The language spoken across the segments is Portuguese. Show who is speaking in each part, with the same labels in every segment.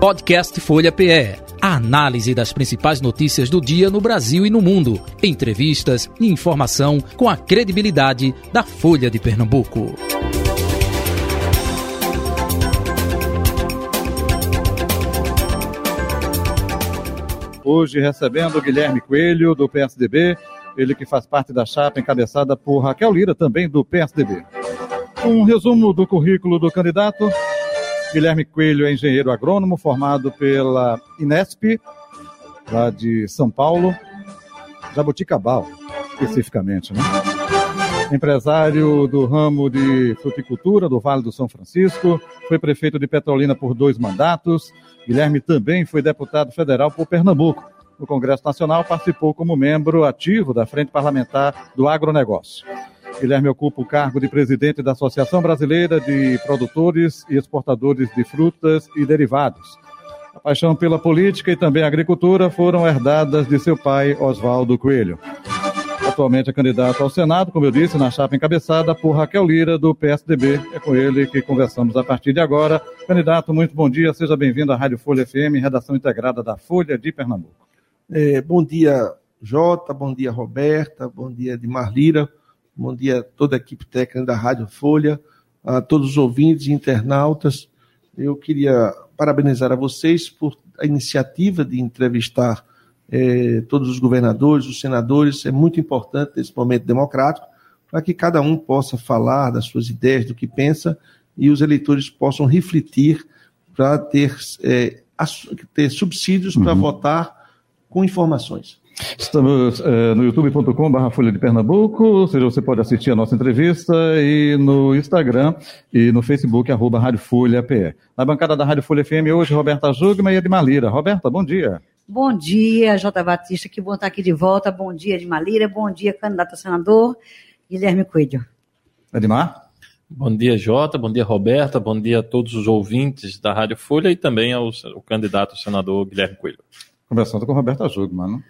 Speaker 1: Podcast Folha PE. A análise das principais notícias do dia no Brasil e no mundo. Entrevistas e informação com a credibilidade da Folha de Pernambuco.
Speaker 2: Hoje recebendo Guilherme Coelho, do PSDB, ele que faz parte da chapa encabeçada por Raquel Lira, também do PSDB. Um resumo do currículo do candidato. Guilherme Coelho é engenheiro agrônomo formado pela Inesp, lá de São Paulo, Jaboticabal, especificamente, né? Empresário do ramo de fruticultura do Vale do São Francisco, foi prefeito de Petrolina por dois mandatos. Guilherme também foi deputado federal por Pernambuco. No Congresso Nacional, participou como membro ativo da Frente Parlamentar do Agronegócio. Guilherme ocupa o cargo de presidente da Associação Brasileira de Produtores e Exportadores de Frutas e Derivados. A paixão pela política e também a agricultura foram herdadas de seu pai, Oswaldo Coelho. Atualmente é candidato ao Senado, como eu disse, na chapa encabeçada por Raquel Lira, do PSDB. É com ele que conversamos a partir de agora. Candidato, muito bom dia, seja bem-vindo à Rádio Folha FM, redação integrada da Folha de Pernambuco.
Speaker 3: É, bom dia, Jota, bom dia, Roberta, bom dia, Edmar Lira. Bom dia a toda a equipe técnica da Rádio Folha, a todos os ouvintes e internautas. Eu queria parabenizar a vocês por a iniciativa de entrevistar eh, todos os governadores, os senadores. É muito importante nesse momento democrático para que cada um possa falar das suas ideias, do que pensa e os eleitores possam refletir para ter, eh, ter subsídios uhum. para votar com informações.
Speaker 2: Estamos é, no youtube.com.br Folha de Pernambuco, ou seja, você pode assistir a nossa entrevista e no Instagram e no Facebook, arroba Rádio Folha PE. Na bancada da Rádio Folha FM hoje, Roberta Jugma e Edmar Lira. Roberta, bom dia.
Speaker 4: Bom dia, Jota Batista, que bom estar aqui de volta. Bom dia, Edmar Lira. Bom dia, candidato a senador, Guilherme Coelho.
Speaker 2: Edmar?
Speaker 5: Bom dia, Jota. Bom dia, Roberta. Bom dia a todos os ouvintes da Rádio Folha e também ao, ao candidato a senador Guilherme Coelho.
Speaker 2: Conversando com Roberta Jugman, né?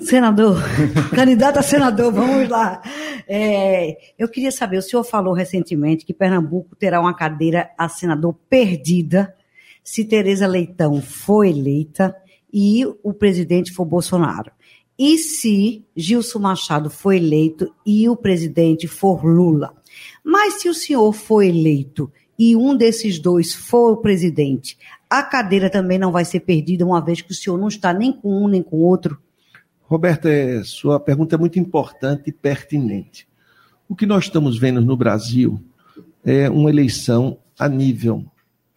Speaker 4: Senador, candidato a senador, vamos lá. É, eu queria saber, o senhor falou recentemente que Pernambuco terá uma cadeira a senador perdida se Tereza Leitão for eleita e o presidente for Bolsonaro. E se Gilson Machado for eleito e o presidente for Lula? Mas se o senhor for eleito e um desses dois for o presidente, a cadeira também não vai ser perdida, uma vez que o senhor não está nem com um nem com outro?
Speaker 3: Roberta, é, sua pergunta é muito importante e pertinente. O que nós estamos vendo no Brasil é uma eleição a nível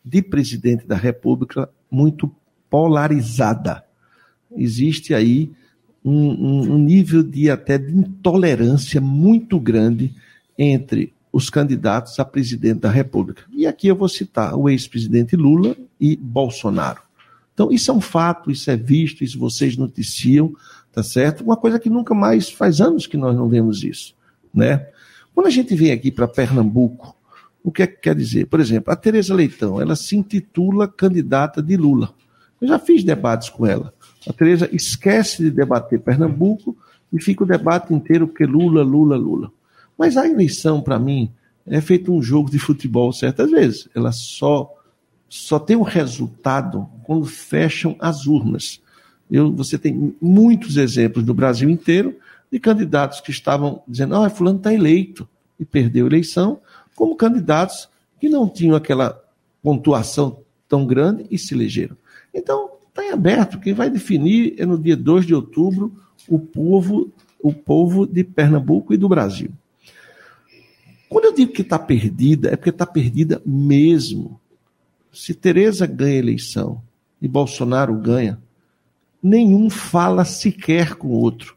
Speaker 3: de presidente da República muito polarizada. Existe aí um, um, um nível de até de intolerância muito grande entre os candidatos a presidente da República. E aqui eu vou citar o ex-presidente Lula e Bolsonaro. Então, isso é um fato, isso é visto, isso vocês noticiam, tá certo? Uma coisa que nunca mais faz anos que nós não vemos isso, né? Quando a gente vem aqui para Pernambuco, o que é que quer dizer? Por exemplo, a Tereza Leitão, ela se intitula candidata de Lula. Eu já fiz debates com ela. A Tereza esquece de debater Pernambuco e fica o debate inteiro porque Lula, Lula, Lula. Mas a eleição, para mim, é feito um jogo de futebol certas vezes. Ela só só tem um resultado quando fecham as urnas. Eu, você tem muitos exemplos no Brasil inteiro de candidatos que estavam dizendo, ah, fulano está eleito e perdeu a eleição, como candidatos que não tinham aquela pontuação tão grande e se elegeram. Então, está em aberto. Quem vai definir é no dia 2 de outubro o povo, o povo de Pernambuco e do Brasil. Quando eu digo que está perdida, é porque está perdida mesmo. Se Tereza ganha a eleição e Bolsonaro ganha, nenhum fala sequer com o outro.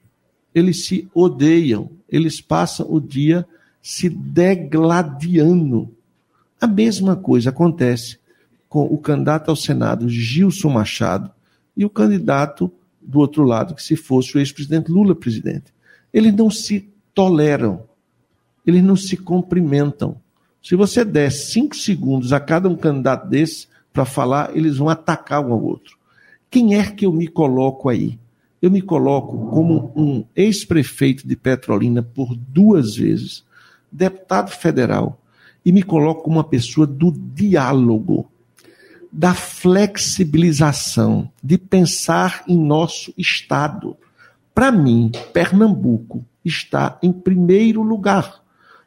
Speaker 3: Eles se odeiam, eles passam o dia se degladiando. A mesma coisa acontece com o candidato ao Senado, Gilson Machado, e o candidato do outro lado, que se fosse o ex-presidente Lula presidente. Eles não se toleram, eles não se cumprimentam. Se você der cinco segundos a cada um candidato desse para falar, eles vão atacar um ao outro. Quem é que eu me coloco aí? Eu me coloco como um ex-prefeito de Petrolina por duas vezes, deputado federal, e me coloco como uma pessoa do diálogo. da flexibilização, de pensar em nosso Estado. Para mim, Pernambuco está em primeiro lugar.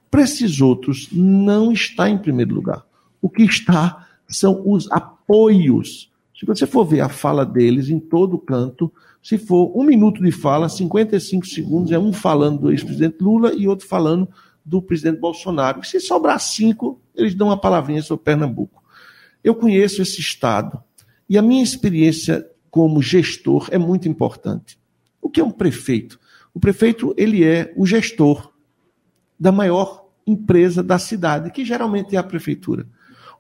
Speaker 3: Para esses outros, não está em primeiro lugar. O que está são os apoios. Se você for ver a fala deles em todo canto, se for um minuto de fala, 55 segundos é um falando do ex-presidente Lula e outro falando do presidente Bolsonaro. Se sobrar cinco, eles dão uma palavrinha sobre Pernambuco. Eu conheço esse Estado e a minha experiência como gestor é muito importante. O que é um prefeito? O prefeito ele é o gestor da maior empresa da cidade, que geralmente é a prefeitura.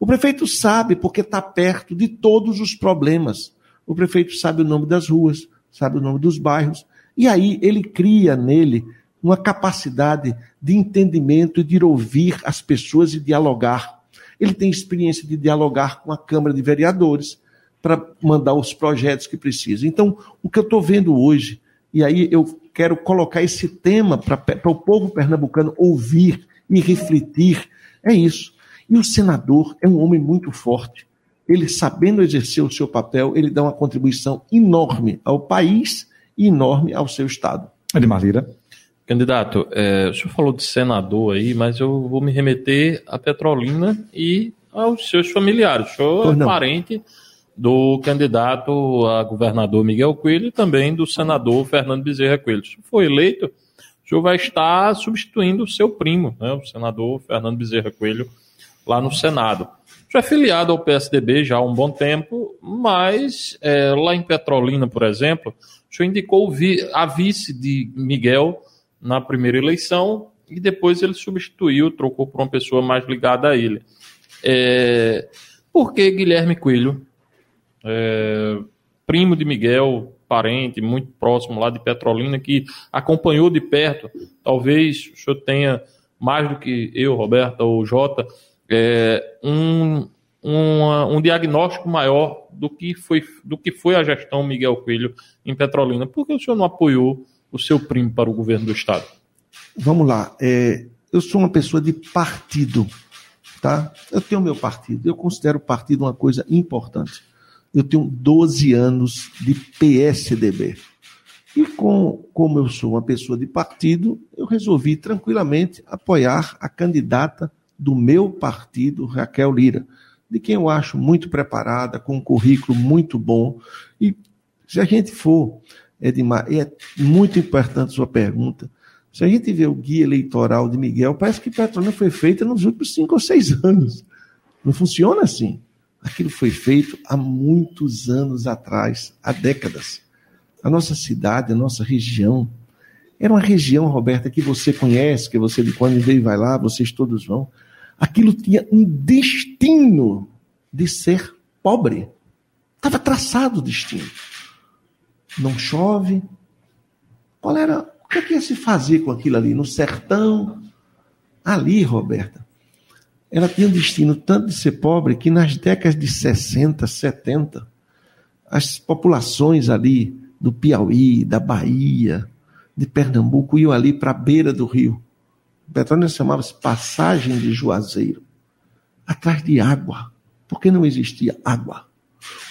Speaker 3: O prefeito sabe porque está perto de todos os problemas. O prefeito sabe o nome das ruas, sabe o nome dos bairros, e aí ele cria nele uma capacidade de entendimento e de ouvir as pessoas e dialogar. Ele tem experiência de dialogar com a Câmara de Vereadores para mandar os projetos que precisa. Então, o que eu estou vendo hoje, e aí eu quero colocar esse tema para o povo pernambucano ouvir e refletir, é isso. E o senador é um homem muito forte. Ele, sabendo exercer o seu papel, ele dá uma contribuição enorme ao país e enorme ao seu Estado.
Speaker 2: Edmar Lira.
Speaker 5: Candidato, é, o senhor falou de senador aí, mas eu vou me remeter a Petrolina e aos seus familiares. O senhor é parente do candidato a governador Miguel Coelho e também do senador Fernando Bezerra Coelho. Se for eleito, o senhor vai estar substituindo o seu primo, né, o senador Fernando Bezerra Coelho, lá no Senado. Já é filiado ao PSDB já há um bom tempo, mas é, lá em Petrolina, por exemplo, senhor indicou a vice de Miguel na primeira eleição e depois ele substituiu, trocou por uma pessoa mais ligada a ele. É, por que Guilherme Coelho, é, primo de Miguel, parente, muito próximo lá de Petrolina, que acompanhou de perto, talvez o senhor tenha mais do que eu, Roberta ou Jota, é, um, um diagnóstico maior do que, foi, do que foi a gestão Miguel Coelho em Petrolina. Por que o senhor não apoiou o seu primo para o governo do Estado?
Speaker 3: Vamos lá. É, eu sou uma pessoa de partido. Tá? Eu tenho meu partido. Eu considero o partido uma coisa importante. Eu tenho 12 anos de PSDB. E com, como eu sou uma pessoa de partido, eu resolvi tranquilamente apoiar a candidata do meu partido, Raquel Lira, de quem eu acho muito preparada, com um currículo muito bom. E se a gente for, Edmar, é muito importante sua pergunta. Se a gente vê o guia eleitoral de Miguel, parece que Petrolina foi feita nos últimos cinco ou seis anos. Não funciona assim. Aquilo foi feito há muitos anos atrás, há décadas. A nossa cidade, a nossa região, era uma região, Roberta, que você conhece, que você de quando veio vai lá, vocês todos vão. Aquilo tinha um destino de ser pobre. Estava traçado o destino. Não chove. Qual era. O que, é que ia se fazer com aquilo ali? No sertão? Ali, Roberta, ela tinha um destino tanto de ser pobre que nas décadas de 60, 70, as populações ali do Piauí, da Bahia, de Pernambuco iam ali para a beira do rio. Petróleo chamava-se Passagem de Juazeiro atrás de água, porque não existia água.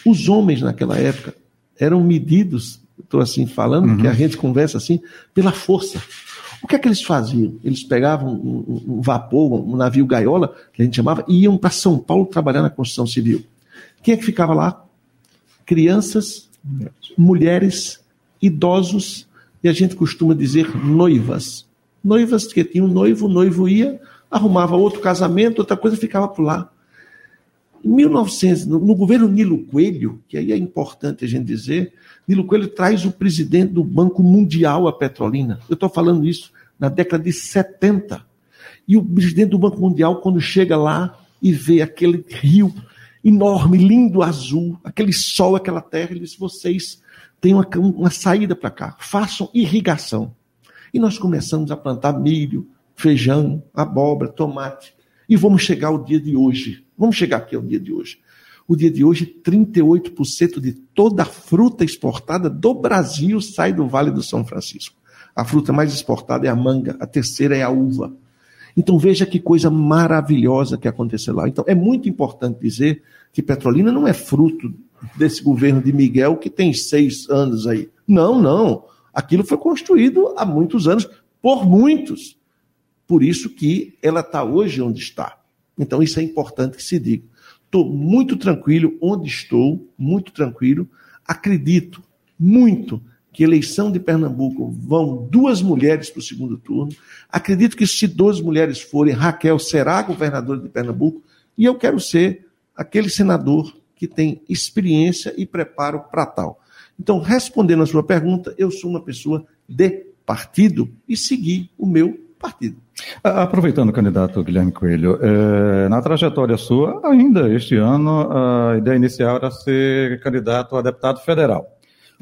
Speaker 3: Os homens naquela época eram medidos, estou assim falando, uhum. que a gente conversa assim, pela força. O que é que eles faziam? Eles pegavam um, um vapor, um navio gaiola, que a gente chamava, e iam para São Paulo trabalhar na construção civil. Quem é que ficava lá? Crianças, mulheres, idosos e a gente costuma dizer noivas. Noivas que tinham um noivo, o noivo ia, arrumava outro casamento, outra coisa, ficava por lá. Em 1900, no, no governo Nilo Coelho, que aí é importante a gente dizer, Nilo Coelho traz o presidente do Banco Mundial a Petrolina. Eu estou falando isso na década de 70. E o presidente do Banco Mundial, quando chega lá e vê aquele rio enorme, lindo, azul, aquele sol, aquela terra, ele diz: vocês tem uma, uma saída para cá. Façam irrigação. E nós começamos a plantar milho, feijão, abóbora, tomate. E vamos chegar ao dia de hoje. Vamos chegar aqui ao dia de hoje. O dia de hoje, 38% de toda a fruta exportada do Brasil sai do Vale do São Francisco. A fruta mais exportada é a manga, a terceira é a uva. Então veja que coisa maravilhosa que aconteceu lá. Então é muito importante dizer que Petrolina não é fruto desse governo de Miguel que tem seis anos aí. Não, não. Aquilo foi construído há muitos anos, por muitos. Por isso que ela está hoje onde está. Então isso é importante que se diga. Estou muito tranquilo onde estou, muito tranquilo. Acredito muito que eleição de Pernambuco vão duas mulheres para o segundo turno. Acredito que se duas mulheres forem, Raquel será governadora de Pernambuco. E eu quero ser aquele senador que tem experiência e preparo para tal. Então, respondendo a sua pergunta, eu sou uma pessoa de partido e segui o meu partido.
Speaker 2: Aproveitando, candidato Guilherme Coelho, é, na trajetória sua, ainda este ano, a ideia inicial era ser candidato a deputado federal.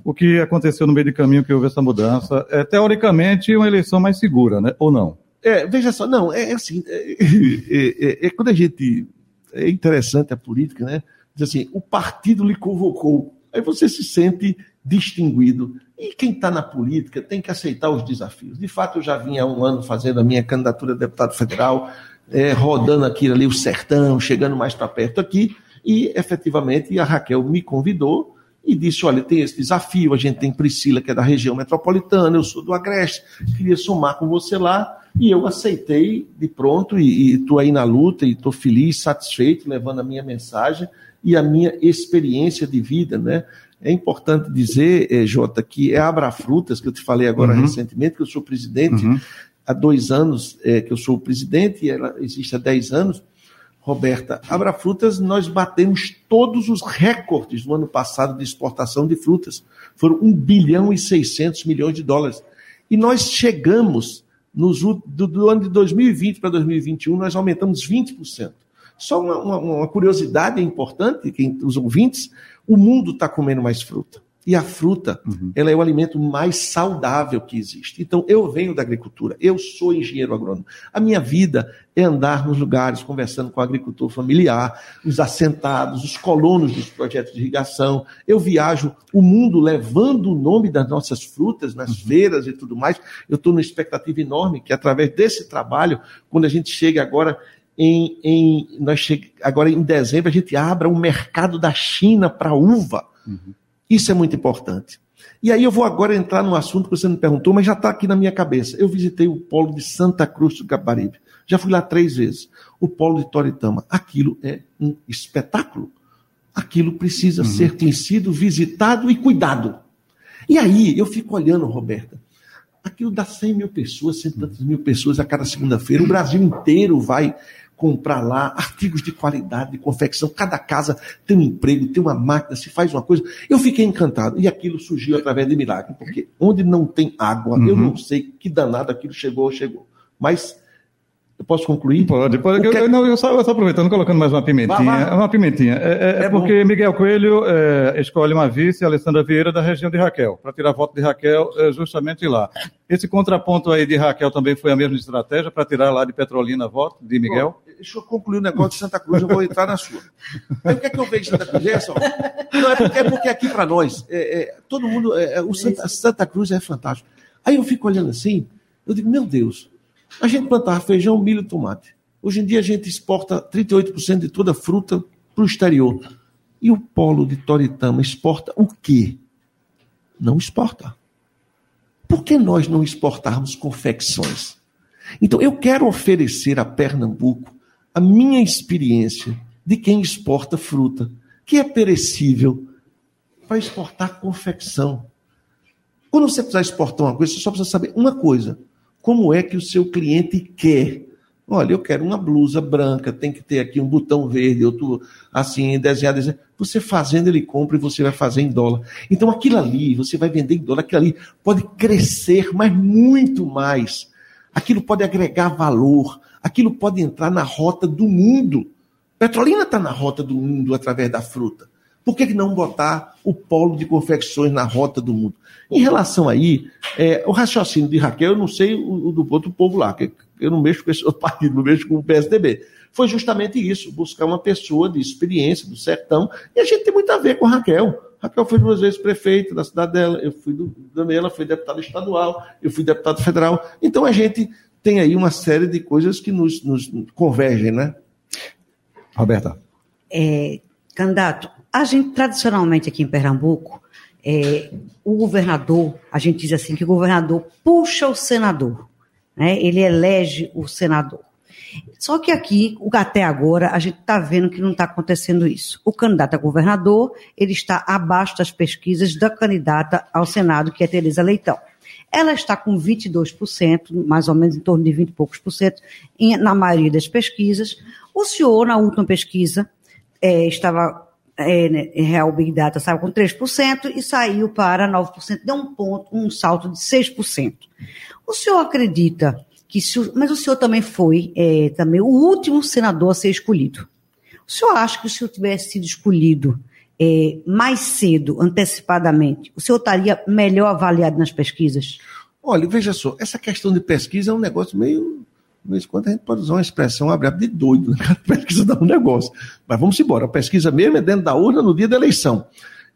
Speaker 2: O que aconteceu no meio do caminho que houve essa mudança é, teoricamente, uma eleição mais segura, né? ou não?
Speaker 3: É, veja só, não, é, é assim, é, é, é, quando a gente, é interessante a política, né? Diz assim, o partido lhe convocou, aí você se sente distinguido. E quem está na política tem que aceitar os desafios. De fato, eu já vinha há um ano fazendo a minha candidatura a deputado federal, é, rodando aqui ali o sertão, chegando mais para perto aqui, e efetivamente a Raquel me convidou e disse: Olha, tem esse desafio, a gente tem Priscila, que é da região metropolitana, eu sou do Agreste, queria somar com você lá. E eu aceitei de pronto, e estou aí na luta, e estou feliz, satisfeito, levando a minha mensagem e a minha experiência de vida, né? É importante dizer, eh, Jota, que é Abra Frutas, que eu te falei agora uhum. recentemente, que eu sou presidente uhum. há dois anos, eh, que eu sou presidente, e ela existe há dez anos. Roberta, Abra Frutas, nós batemos todos os recordes do ano passado de exportação de frutas. Foram 1 bilhão e 600 milhões de dólares. E nós chegamos, nos, do, do ano de 2020 para 2021, nós aumentamos 20%. Só uma, uma, uma curiosidade importante, quem, os ouvintes, o mundo está comendo mais fruta. E a fruta, uhum. ela é o alimento mais saudável que existe. Então, eu venho da agricultura, eu sou engenheiro agrônomo. A minha vida é andar nos lugares, conversando com o agricultor familiar, os assentados, os colonos dos projetos de irrigação. Eu viajo o mundo levando o nome das nossas frutas nas uhum. feiras e tudo mais. Eu estou numa expectativa enorme que, através desse trabalho, quando a gente chega agora em, em nós chega, agora em dezembro a gente abra um mercado da China para uva. Uhum. Isso é muito importante. E aí eu vou agora entrar no assunto que você me perguntou, mas já está aqui na minha cabeça. Eu visitei o polo de Santa Cruz do Caparibe. Já fui lá três vezes. O polo de Toritama. Aquilo é um espetáculo. Aquilo precisa uhum. ser conhecido, visitado e cuidado. E aí eu fico olhando, Roberta. Aquilo dá 100 mil pessoas, 100 mil pessoas a cada segunda-feira. O Brasil inteiro vai comprar lá artigos de qualidade, de confecção. Cada casa tem um emprego, tem uma máquina, se faz uma coisa. Eu fiquei encantado. E aquilo surgiu através de milagre, porque onde não tem água, uhum. eu não sei que danado aquilo chegou ou chegou. Mas eu posso concluir?
Speaker 2: Pode, pode. Eu, é não, eu, só, eu só aproveitando, colocando mais uma pimentinha. Vai, vai. Uma pimentinha. É, é, é porque Miguel Coelho é, escolhe uma vice, Alessandra Vieira, da região de Raquel, para tirar voto de Raquel é, justamente lá. Esse contraponto aí de Raquel também foi a mesma estratégia para tirar lá de Petrolina voto de Miguel?
Speaker 3: Bom, deixa eu concluir o negócio de Santa Cruz, eu vou entrar na sua. Aí, o que é que eu vejo de Santa Cruz? É, só, não, é, porque, é porque aqui para nós, todo mundo, o Santa, Santa Cruz é fantástico. Aí eu fico olhando assim, eu digo, meu Deus, a gente plantava feijão, milho e tomate. Hoje em dia a gente exporta 38% de toda a fruta para o exterior. E o polo de Toritama exporta o quê? Não exporta. Por que nós não exportarmos confecções? Então, eu quero oferecer a Pernambuco a minha experiência de quem exporta fruta, que é perecível, para exportar confecção. Quando você precisar exportar uma coisa, você só precisa saber uma coisa: como é que o seu cliente quer. Olha, eu quero uma blusa branca, tem que ter aqui um botão verde, outro assim, desenhado. Você fazendo, ele compra e você vai fazer em dólar. Então aquilo ali, você vai vender em dólar, aquilo ali pode crescer, mas muito mais. Aquilo pode agregar valor, aquilo pode entrar na rota do mundo. Petrolina está na rota do mundo através da fruta. Por que, não botar o polo de confecções na rota do mundo? Em relação aí, é, o raciocínio de Raquel, eu não sei o, o do outro povo lá, que eu não mexo com esse outro partido, não mexo com o PSDB. Foi justamente isso, buscar uma pessoa de experiência do sertão, e a gente tem muito a ver com Raquel. Raquel foi duas vezes prefeita da cidade dela, eu fui do, Daniela foi deputada estadual, eu fui deputado federal. Então a gente tem aí uma série de coisas que nos, nos convergem, né?
Speaker 2: Roberta.
Speaker 4: É, candidato, a gente tradicionalmente aqui em Pernambuco, é, o governador, a gente diz assim que o governador puxa o senador, né? ele elege o senador. Só que aqui, até agora, a gente está vendo que não está acontecendo isso. O candidato a governador, ele está abaixo das pesquisas da candidata ao Senado, que é Tereza Leitão. Ela está com 22%, mais ou menos em torno de 20 e poucos por cento, na maioria das pesquisas. O senhor, na última pesquisa, é, estava é, né, Real Big Data estava com 3% e saiu para 9%, deu um ponto, um salto de 6%. O senhor acredita que se, mas o senhor também foi é, também o último senador a ser escolhido. O senhor acha que se senhor tivesse sido escolhido é, mais cedo, antecipadamente, o senhor estaria melhor avaliado nas pesquisas?
Speaker 3: Olha, veja só, essa questão de pesquisa é um negócio meio. De vez em quando a gente pode usar uma expressão abre de doido, né? A pesquisa dá um negócio. Mas vamos embora, a pesquisa mesmo é dentro da urna no dia da eleição.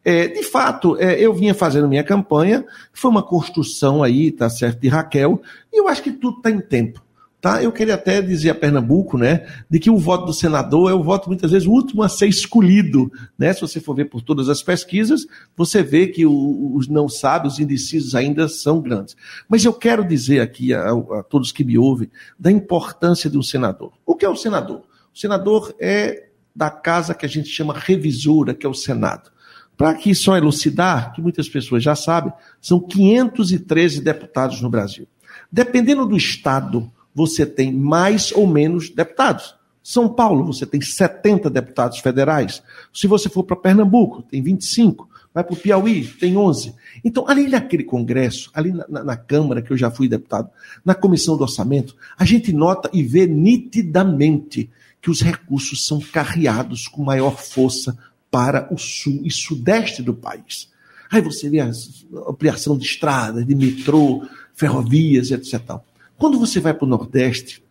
Speaker 3: É, de fato, é, eu vinha fazendo minha campanha, foi uma construção aí, tá certo, de Raquel, e eu acho que tudo está em tempo. Tá? Eu queria até dizer a Pernambuco, né, de que o voto do senador é o voto muitas vezes o último a ser escolhido, né? Se você for ver por todas as pesquisas, você vê que o, os não sábios, os indecisos ainda são grandes. Mas eu quero dizer aqui a, a todos que me ouvem da importância de um senador. O que é o senador? O senador é da casa que a gente chama revisora, que é o Senado. Para aqui só elucidar, que muitas pessoas já sabem, são 513 deputados no Brasil. Dependendo do estado, você tem mais ou menos deputados. São Paulo, você tem 70 deputados federais. Se você for para Pernambuco, tem 25. Vai para o Piauí, tem 11. Então, ali naquele Congresso, ali na, na, na, Câmara, que eu já fui deputado, na Comissão do Orçamento, a gente nota e vê nitidamente que os recursos são carreados com maior força para o sul e sudeste do país. Aí você vê a ampliação de estradas, de metrô, ferrovias, etc. Quando você vai para o Nordeste,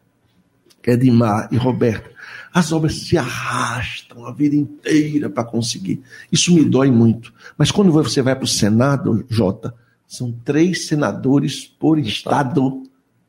Speaker 3: que é Edmar e Roberto, as obras se arrastam a vida inteira para conseguir. Isso me dói muito. Mas quando você vai para o Senado, Jota, são três senadores por estado.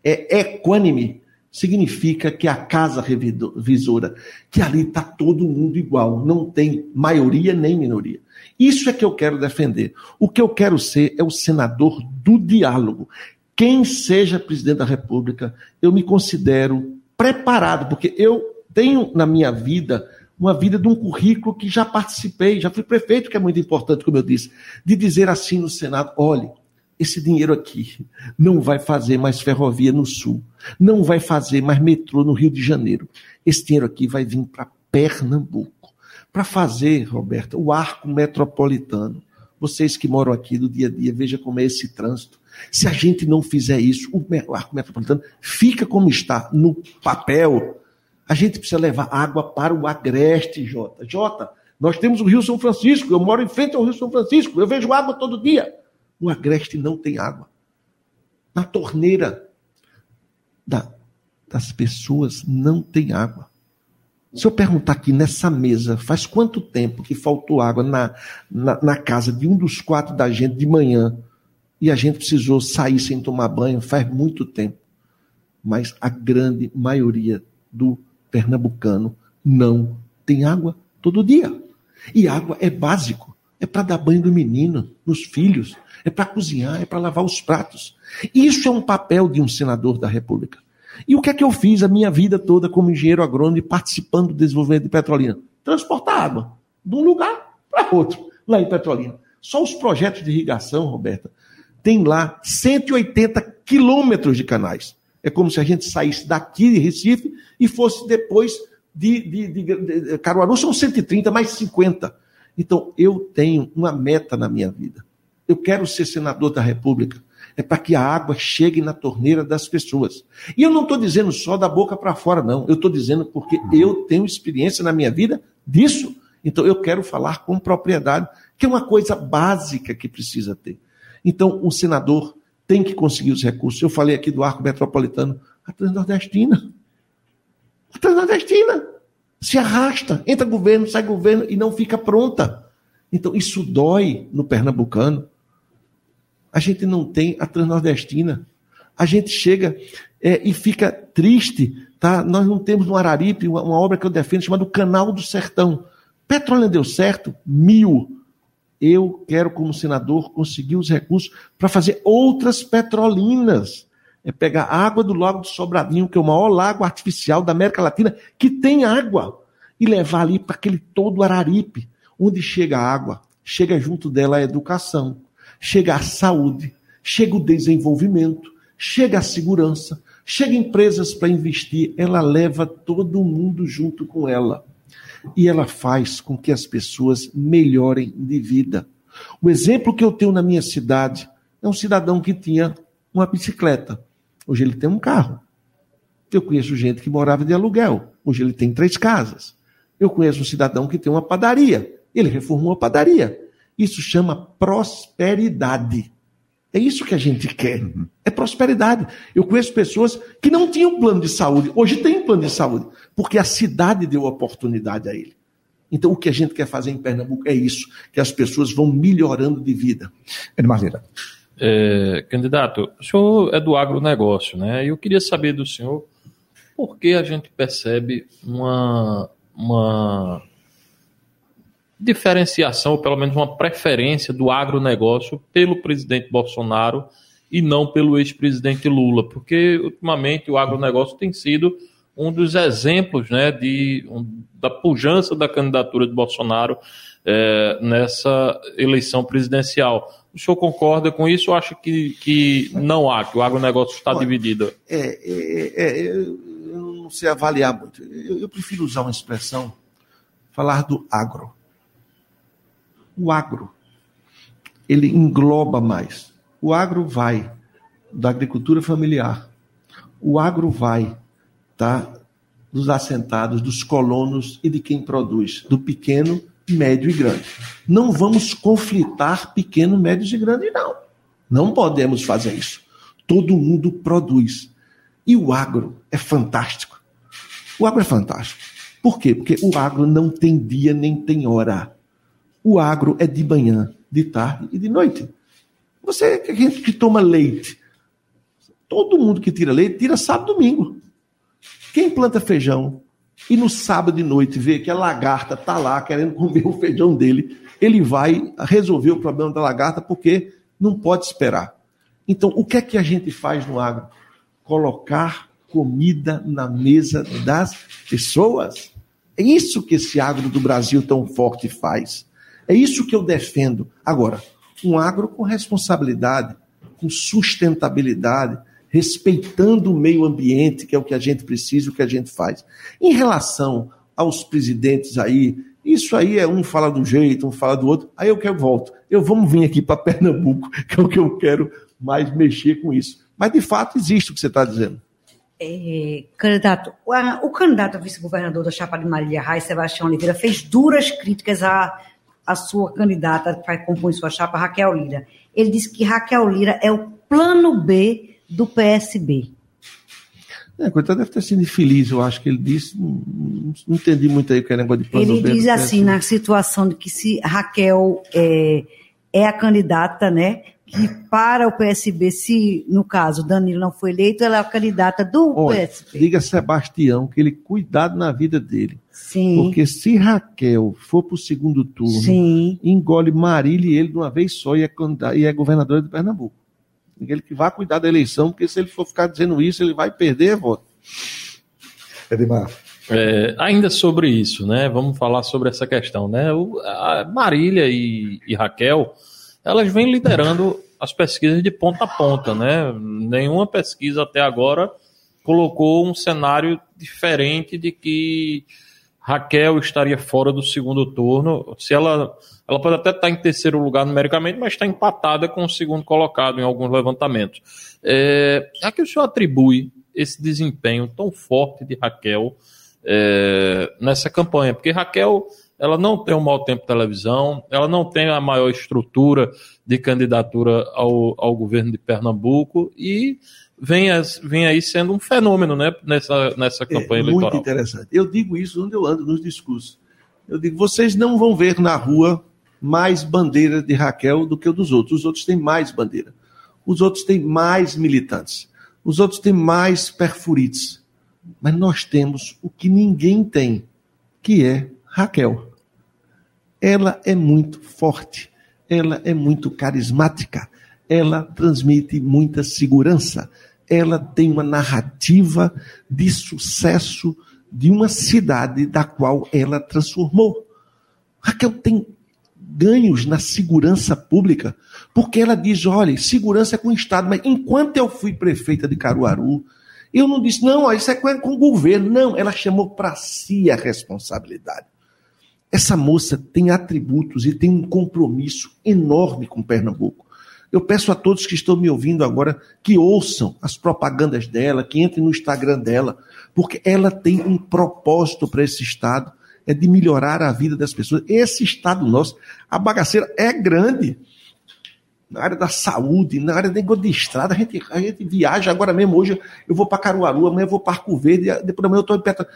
Speaker 3: É equânime significa que a casa revisora, que ali está todo mundo igual, não tem maioria nem minoria. Isso é que eu quero defender. O que eu quero ser é o senador do diálogo. Quem seja presidente da República, eu me considero preparado, porque eu tenho na minha vida uma vida de um currículo que já participei, já fui prefeito, que é muito importante, como eu disse, de dizer assim no Senado: olhe, esse dinheiro aqui não vai fazer mais ferrovia no Sul, não vai fazer mais metrô no Rio de Janeiro. Esse dinheiro aqui vai vir para Pernambuco, para fazer, Roberta, o arco metropolitano. Vocês que moram aqui no dia a dia, veja como é esse trânsito. Se a gente não fizer isso, o arco metropolitano fica como está no papel. A gente precisa levar água para o agreste, Jota. Jota, nós temos o Rio São Francisco, eu moro em frente ao Rio São Francisco, eu vejo água todo dia. No agreste não tem água. Na torneira da, das pessoas não tem água. Se eu perguntar aqui nessa mesa, faz quanto tempo que faltou água na, na, na, casa de um dos quatro da gente de manhã e a gente precisou sair sem tomar banho? Faz muito tempo. Mas a grande maioria do pernambucano não tem água todo dia. E água é básico. É para dar banho do menino, nos filhos, é para cozinhar, é para lavar os pratos. Isso é um papel de um senador da República. E o que é que eu fiz a minha vida toda como engenheiro agrônomo e participando do desenvolvimento de Petrolina? Transportar água de um lugar para outro, lá em Petrolina. Só os projetos de irrigação, Roberta, tem lá 180 quilômetros de canais. É como se a gente saísse daqui de Recife e fosse depois de, de, de, de Caruaru, são 130, mais 50. Então, eu tenho uma meta na minha vida. Eu quero ser senador da República. É para que a água chegue na torneira das pessoas. E eu não estou dizendo só da boca para fora, não. Eu estou dizendo porque eu tenho experiência na minha vida disso. Então eu quero falar com propriedade, que é uma coisa básica que precisa ter. Então o senador tem que conseguir os recursos. Eu falei aqui do arco metropolitano, a Transnordestina. A Transnordestina se arrasta, entra governo, sai governo e não fica pronta. Então isso dói no pernambucano. A gente não tem a transnordestina. A gente chega, é, e fica triste, tá? Nós não temos no Araripe uma, uma obra que eu defendo chamada Canal do Sertão. Petróleo deu certo? Mil. Eu quero, como senador, conseguir os recursos para fazer outras petrolinas. É pegar água do Lago do Sobradinho, que é o maior lago artificial da América Latina, que tem água, e levar ali para aquele todo Araripe, onde chega a água, chega junto dela a educação, chega a saúde, chega o desenvolvimento, chega a segurança, chega empresas para investir, ela leva todo mundo junto com ela. E ela faz com que as pessoas melhorem de vida. O exemplo que eu tenho na minha cidade é um cidadão que tinha uma bicicleta. Hoje ele tem um carro. Eu conheço gente que morava de aluguel. Hoje ele tem três casas. Eu conheço um cidadão que tem uma padaria. Ele reformou a padaria. Isso chama prosperidade. É isso que a gente quer. É prosperidade. Eu conheço pessoas que não tinham plano de saúde, hoje têm plano de saúde, porque a cidade deu oportunidade a ele. Então, o que a gente quer fazer em Pernambuco é isso, que as pessoas vão melhorando de vida.
Speaker 5: Edmarleira. É, candidato, o senhor é do agronegócio, né? Eu queria saber do senhor por que a gente percebe uma, uma diferenciação, ou pelo menos uma preferência do agronegócio pelo presidente Bolsonaro e não pelo ex-presidente Lula, porque ultimamente o agronegócio tem sido um dos exemplos né, de, um, da pujança da candidatura de Bolsonaro é, nessa eleição presidencial. O senhor concorda com isso ou acha que, que não há, que o agronegócio está Olha, dividido?
Speaker 3: É, é, é, eu não sei avaliar muito. Eu, eu prefiro usar uma expressão, falar do agro o agro. Ele engloba mais. O agro vai da agricultura familiar. O agro vai tá, dos assentados, dos colonos e de quem produz, do pequeno, médio e grande. Não vamos conflitar pequeno, médios e grande, não. Não podemos fazer isso. Todo mundo produz. E o agro é fantástico. O agro é fantástico. Por quê? Porque o agro não tem dia nem tem hora. O agro é de manhã, de tarde e de noite. Você que toma leite. Todo mundo que tira leite tira sábado e domingo. Quem planta feijão e no sábado de noite vê que a lagarta está lá querendo comer o feijão dele, ele vai resolver o problema da lagarta porque não pode esperar. Então, o que é que a gente faz no agro? Colocar comida na mesa das pessoas. É isso que esse agro do Brasil tão forte faz. É isso que eu defendo. Agora, um agro com responsabilidade, com sustentabilidade, respeitando o meio ambiente, que é o que a gente precisa, o que a gente faz. Em relação aos presidentes aí, isso aí é um fala do jeito, um fala do outro. Aí eu quero volto. Eu vamos vir aqui para Pernambuco, que é o que eu quero mais mexer com isso. Mas de fato existe o que você está dizendo.
Speaker 4: É, candidato, o, candidato a vice-governador da chapa de Maria Raiz, Sebastião Oliveira, fez duras críticas à a sua candidata que compor sua chapa, Raquel Lira. Ele disse que Raquel Lira é o plano B do PSB.
Speaker 3: É, coitado deve ter sido infeliz, eu acho que ele disse. Não, não entendi muito aí o que é negócio de plano
Speaker 4: ele diz assim, na situação de que se Raquel é, é a candidata, né? que para o PSB, se no caso Danilo não foi eleito, ela é a candidata do Olha, PSB.
Speaker 3: Diga a Sebastião que ele cuidado na vida dele.
Speaker 4: Sim.
Speaker 3: Porque se Raquel for para o segundo turno, Sim. engole Marília e ele de uma vez só e é, e é governador de Pernambuco. Ele que vai cuidar da eleição, porque se ele for ficar dizendo isso, ele vai perder voto.
Speaker 5: Edmar. É, ainda sobre isso, né? Vamos falar sobre essa questão, né? O, Marília e, e Raquel elas vêm liderando as pesquisas de ponta a ponta, né? Nenhuma pesquisa até agora colocou um cenário diferente de que Raquel estaria fora do segundo turno. Se ela, ela pode até estar em terceiro lugar numericamente, mas está empatada com o segundo colocado em alguns levantamentos. É, a que o senhor atribui esse desempenho tão forte de Raquel é, nessa campanha? Porque Raquel ela não tem um mau tempo de televisão, ela não tem a maior estrutura de candidatura ao, ao governo de Pernambuco e vem, as, vem aí sendo um fenômeno né, nessa, nessa é campanha é, eleitoral.
Speaker 3: Muito interessante. Eu digo isso onde eu ando nos discursos. Eu digo, vocês não vão ver na rua mais bandeira de Raquel do que o dos outros. Os outros têm mais bandeira. Os outros têm mais militantes. Os outros têm mais perfurites. Mas nós temos o que ninguém tem, que é Raquel. Ela é muito forte, ela é muito carismática, ela transmite muita segurança, ela tem uma narrativa de sucesso de uma cidade da qual ela transformou. Raquel tem ganhos na segurança pública, porque ela diz: olha, segurança é com o Estado, mas enquanto eu fui prefeita de Caruaru, eu não disse, não, isso é com o governo. Não, ela chamou para si a responsabilidade. Essa moça tem atributos e tem um compromisso enorme com Pernambuco. Eu peço a todos que estão me ouvindo agora que ouçam as propagandas dela, que entrem no Instagram dela, porque ela tem um propósito para esse Estado, é de melhorar a vida das pessoas. Esse Estado nosso, a bagaceira é grande na área da saúde, na área de estrada, a gente, a gente viaja agora mesmo. Hoje eu vou para Caruaru, amanhã eu vou para Arco Verde, depois amanhã eu estou em Petra.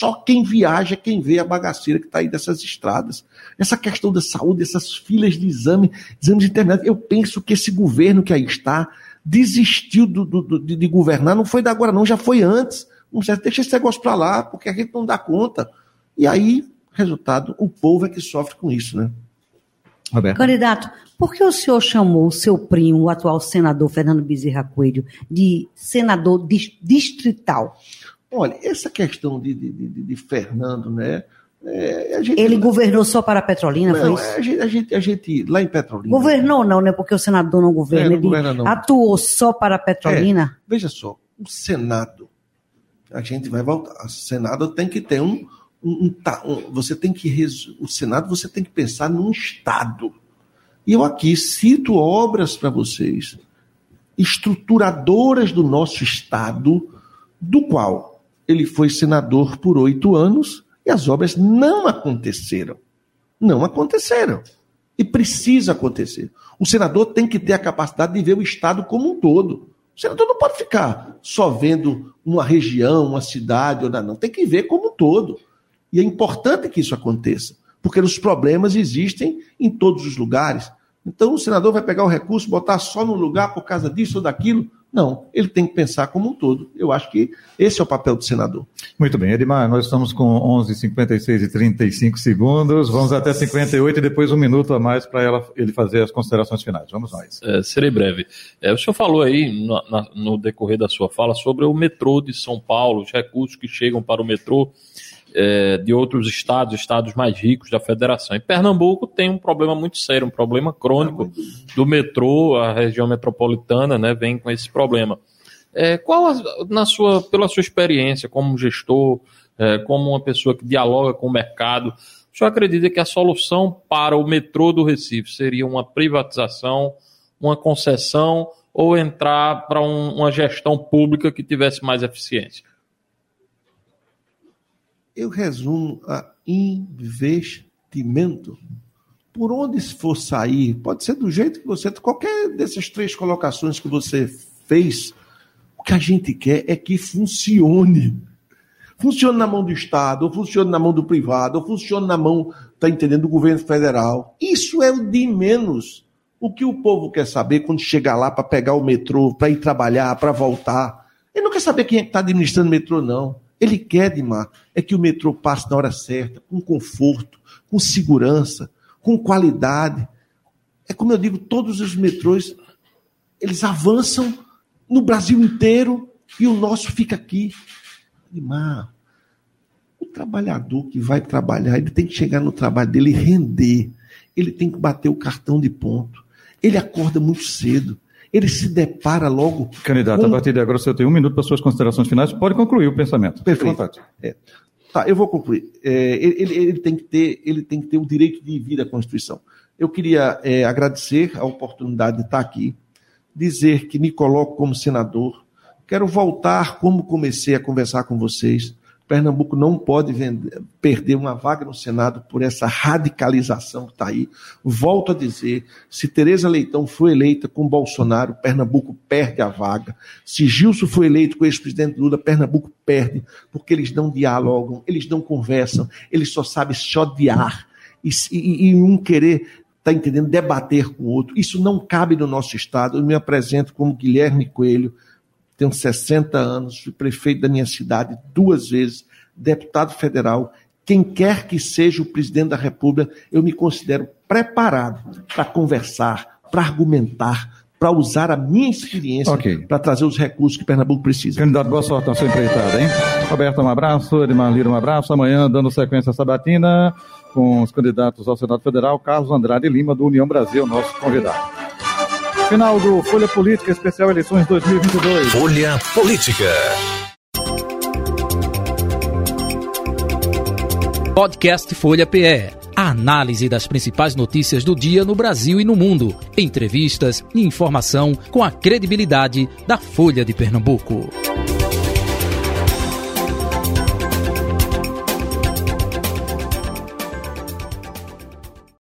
Speaker 3: Só quem viaja é quem vê a bagaceira que está aí dessas estradas. Essa questão da saúde, essas filas de exame, exames intermédios. Eu penso que esse governo que aí está desistiu do, do, de, de, governar, não foi da agora, não, já foi antes. Não sei, deixa esse negócio para lá, porque a gente não dá conta. E aí, resultado, o povo é que sofre com isso, né?
Speaker 4: Roberto. Candidato, por que o senhor chamou o seu primo, o atual senador Fernando Bezerra Coelho, de senador distrital?
Speaker 3: Olha, essa questão de, de, de, de Fernando, né?
Speaker 4: É, gente, ele governou só para a Petrolina,
Speaker 3: não, foi isso? A gente, a, gente, a gente, lá em Petrolina.
Speaker 4: Governou não, né? Porque o senador não governa. É, não ele governa, não. atuou só para a Petrolina.
Speaker 3: É, veja só, o Senado, a gente vai voltar. O Senado tem que ter um, um, um, você tem que o Senado você tem que pensar num estado. E eu aqui cito obras para vocês estruturadoras do nosso estado, do qual ele foi senador por oito anos e as obras não aconteceram. Não aconteceram. E precisa acontecer. O senador tem que ter a capacidade de ver o estado como um todo. O senador não pode ficar só vendo uma região, uma cidade ou não. Tem que ver como um todo. E é importante que isso aconteça, porque os problemas existem em todos os lugares. Então o senador vai pegar o recurso, botar só no lugar por causa disso ou daquilo? Não, ele tem que pensar como um todo. Eu acho que esse é o papel do senador.
Speaker 2: Muito bem, Edmar, nós estamos com 11, 56 e 35 segundos. Vamos até 58 e depois um minuto a mais para ele fazer as considerações finais. Vamos nós.
Speaker 5: É, serei breve. É, o senhor falou aí no, na, no decorrer da sua fala sobre o metrô de São Paulo, os recursos que chegam para o metrô é, de outros estados, estados mais ricos da federação. E Pernambuco tem um problema muito sério, um problema crônico do metrô, a região metropolitana né, vem com esse problema. É, qual, na sua, pela sua experiência como gestor, é, como uma pessoa que dialoga com o mercado, o senhor acredita que a solução para o metrô do Recife seria uma privatização, uma concessão ou entrar para um, uma gestão pública que tivesse mais eficiência?
Speaker 3: Eu resumo a investimento. Por onde for sair, pode ser do jeito que você. Qualquer dessas três colocações que você fez, o que a gente quer é que funcione. Funcione na mão do Estado, ou funcione na mão do privado, ou funcione na mão, tá entendendo, do governo federal. Isso é o de menos. O que o povo quer saber quando chegar lá para pegar o metrô, para ir trabalhar, para voltar. Ele não quer saber quem é está administrando o metrô, não. Ele quer, Dimar, é que o metrô passe na hora certa, com conforto, com segurança, com qualidade. É como eu digo, todos os metrôs, eles avançam no Brasil inteiro e o nosso fica aqui. Dimar, o trabalhador que vai trabalhar, ele tem que chegar no trabalho dele e render. Ele tem que bater o cartão de ponto. Ele acorda muito cedo ele se depara logo.
Speaker 2: Candidato, com... a partir de agora você tem um minuto para suas considerações finais. Pode concluir o pensamento.
Speaker 3: Perfeito. É. Tá, eu vou concluir. É, ele, ele, tem que ter, ele tem que ter o direito de vir à Constituição. Eu queria é, agradecer a oportunidade de estar aqui, dizer que me coloco como senador. Quero voltar como comecei a conversar com vocês Pernambuco não pode vender, perder uma vaga no Senado por essa radicalização que está aí. Volto a dizer: se Tereza Leitão foi eleita com Bolsonaro, Pernambuco perde a vaga. Se Gilson foi eleito com o ex-presidente Lula, Pernambuco perde, porque eles não dialogam, eles não conversam, eles só sabem odiar e, e, e um querer está entendendo, debater com o outro. Isso não cabe no nosso Estado. Eu me apresento como Guilherme Coelho, tenho 60 anos, fui prefeito da minha cidade duas vezes, deputado federal. Quem quer que seja o presidente da República, eu me considero preparado para conversar, para argumentar, para usar a minha experiência okay. para trazer os recursos que Pernambuco precisa.
Speaker 2: Candidato, boa sorte na sua empreitada, hein? Roberto, um abraço. Edmar Lira, um abraço. Amanhã, dando sequência à sabatina, com os candidatos ao Senado Federal, Carlos Andrade Lima, do União Brasil, nosso convidado. Final do Folha Política Especial Eleições 2022.
Speaker 1: Folha Política. Podcast Folha PE. A análise das principais notícias do dia no Brasil e no mundo. Entrevistas e informação com a credibilidade da Folha de Pernambuco.